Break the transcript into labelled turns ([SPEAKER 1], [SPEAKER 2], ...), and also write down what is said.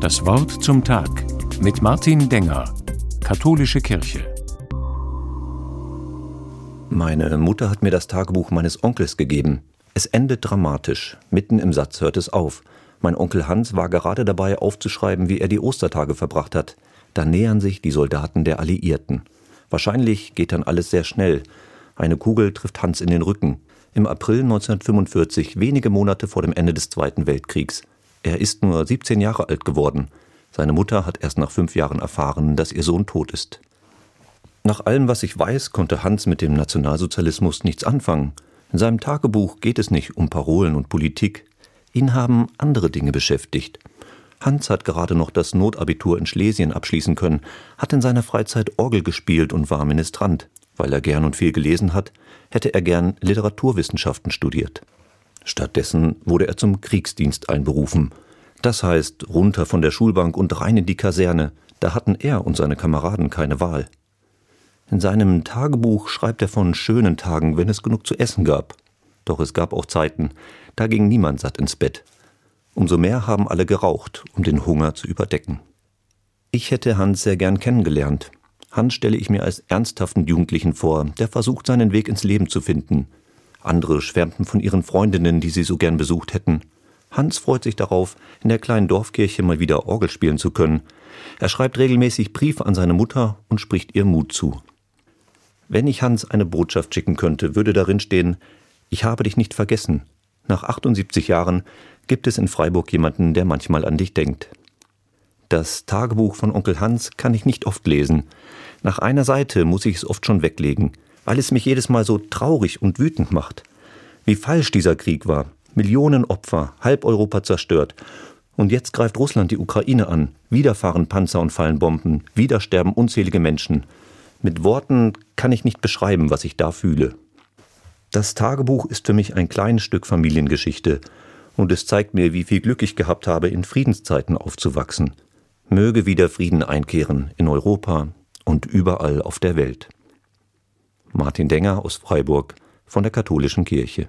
[SPEAKER 1] Das Wort zum Tag mit Martin Denger, Katholische Kirche.
[SPEAKER 2] Meine Mutter hat mir das Tagebuch meines Onkels gegeben. Es endet dramatisch. Mitten im Satz hört es auf. Mein Onkel Hans war gerade dabei aufzuschreiben, wie er die Ostertage verbracht hat. Da nähern sich die Soldaten der Alliierten. Wahrscheinlich geht dann alles sehr schnell. Eine Kugel trifft Hans in den Rücken. Im April 1945, wenige Monate vor dem Ende des Zweiten Weltkriegs. Er ist nur 17 Jahre alt geworden. Seine Mutter hat erst nach fünf Jahren erfahren, dass ihr Sohn tot ist. Nach allem, was ich weiß, konnte Hans mit dem Nationalsozialismus nichts anfangen. In seinem Tagebuch geht es nicht um Parolen und Politik. Ihn haben andere Dinge beschäftigt. Hans hat gerade noch das Notabitur in Schlesien abschließen können, hat in seiner Freizeit Orgel gespielt und war Ministrant. Weil er gern und viel gelesen hat, hätte er gern Literaturwissenschaften studiert. Stattdessen wurde er zum Kriegsdienst einberufen. Das heißt, runter von der Schulbank und rein in die Kaserne. Da hatten er und seine Kameraden keine Wahl. In seinem Tagebuch schreibt er von schönen Tagen, wenn es genug zu essen gab. Doch es gab auch Zeiten, da ging niemand satt ins Bett. Umso mehr haben alle geraucht, um den Hunger zu überdecken. Ich hätte Hans sehr gern kennengelernt. Hans stelle ich mir als ernsthaften Jugendlichen vor, der versucht, seinen Weg ins Leben zu finden. Andere schwärmten von ihren Freundinnen, die sie so gern besucht hätten. Hans freut sich darauf, in der kleinen Dorfkirche mal wieder Orgel spielen zu können. Er schreibt regelmäßig Briefe an seine Mutter und spricht ihr Mut zu. Wenn ich Hans eine Botschaft schicken könnte, würde darin stehen, ich habe dich nicht vergessen. Nach 78 Jahren gibt es in Freiburg jemanden, der manchmal an dich denkt. Das Tagebuch von Onkel Hans kann ich nicht oft lesen. Nach einer Seite muss ich es oft schon weglegen, weil es mich jedes Mal so traurig und wütend macht. Wie falsch dieser Krieg war. Millionen Opfer, halb Europa zerstört. Und jetzt greift Russland die Ukraine an. Wieder fahren Panzer und fallen Bomben. Wieder sterben unzählige Menschen. Mit Worten kann ich nicht beschreiben, was ich da fühle. Das Tagebuch ist für mich ein kleines Stück Familiengeschichte. Und es zeigt mir, wie viel Glück ich gehabt habe, in Friedenszeiten aufzuwachsen. Möge wieder Frieden einkehren in Europa und überall auf der Welt. Martin Denger aus Freiburg von der Katholischen Kirche.